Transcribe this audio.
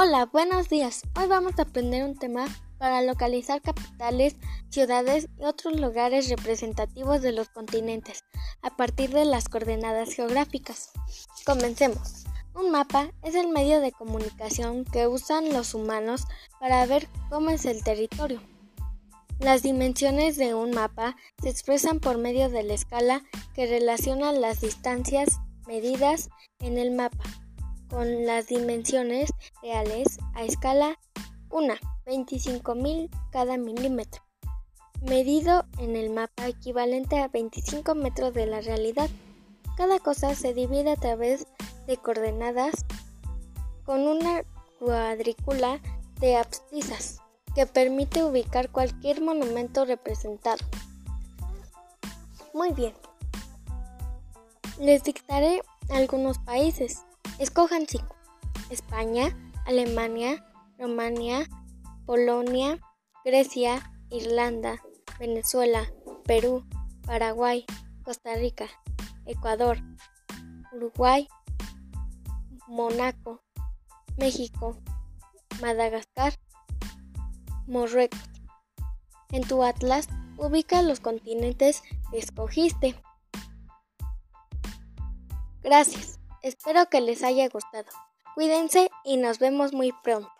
Hola, buenos días. Hoy vamos a aprender un tema para localizar capitales, ciudades y otros lugares representativos de los continentes a partir de las coordenadas geográficas. Comencemos. Un mapa es el medio de comunicación que usan los humanos para ver cómo es el territorio. Las dimensiones de un mapa se expresan por medio de la escala que relaciona las distancias medidas en el mapa con las dimensiones reales a escala 1, 25.000 cada milímetro, medido en el mapa equivalente a 25 metros de la realidad. Cada cosa se divide a través de coordenadas con una cuadrícula de abscisas que permite ubicar cualquier monumento representado. Muy bien. Les dictaré algunos países. Escojan cinco. España, Alemania, Rumania, Polonia, Grecia, Irlanda, Venezuela, Perú, Paraguay, Costa Rica, Ecuador, Uruguay, Mónaco, México, Madagascar, Marruecos. En tu atlas ubica los continentes que escogiste. Gracias. Espero que les haya gustado. Cuídense y nos vemos muy pronto.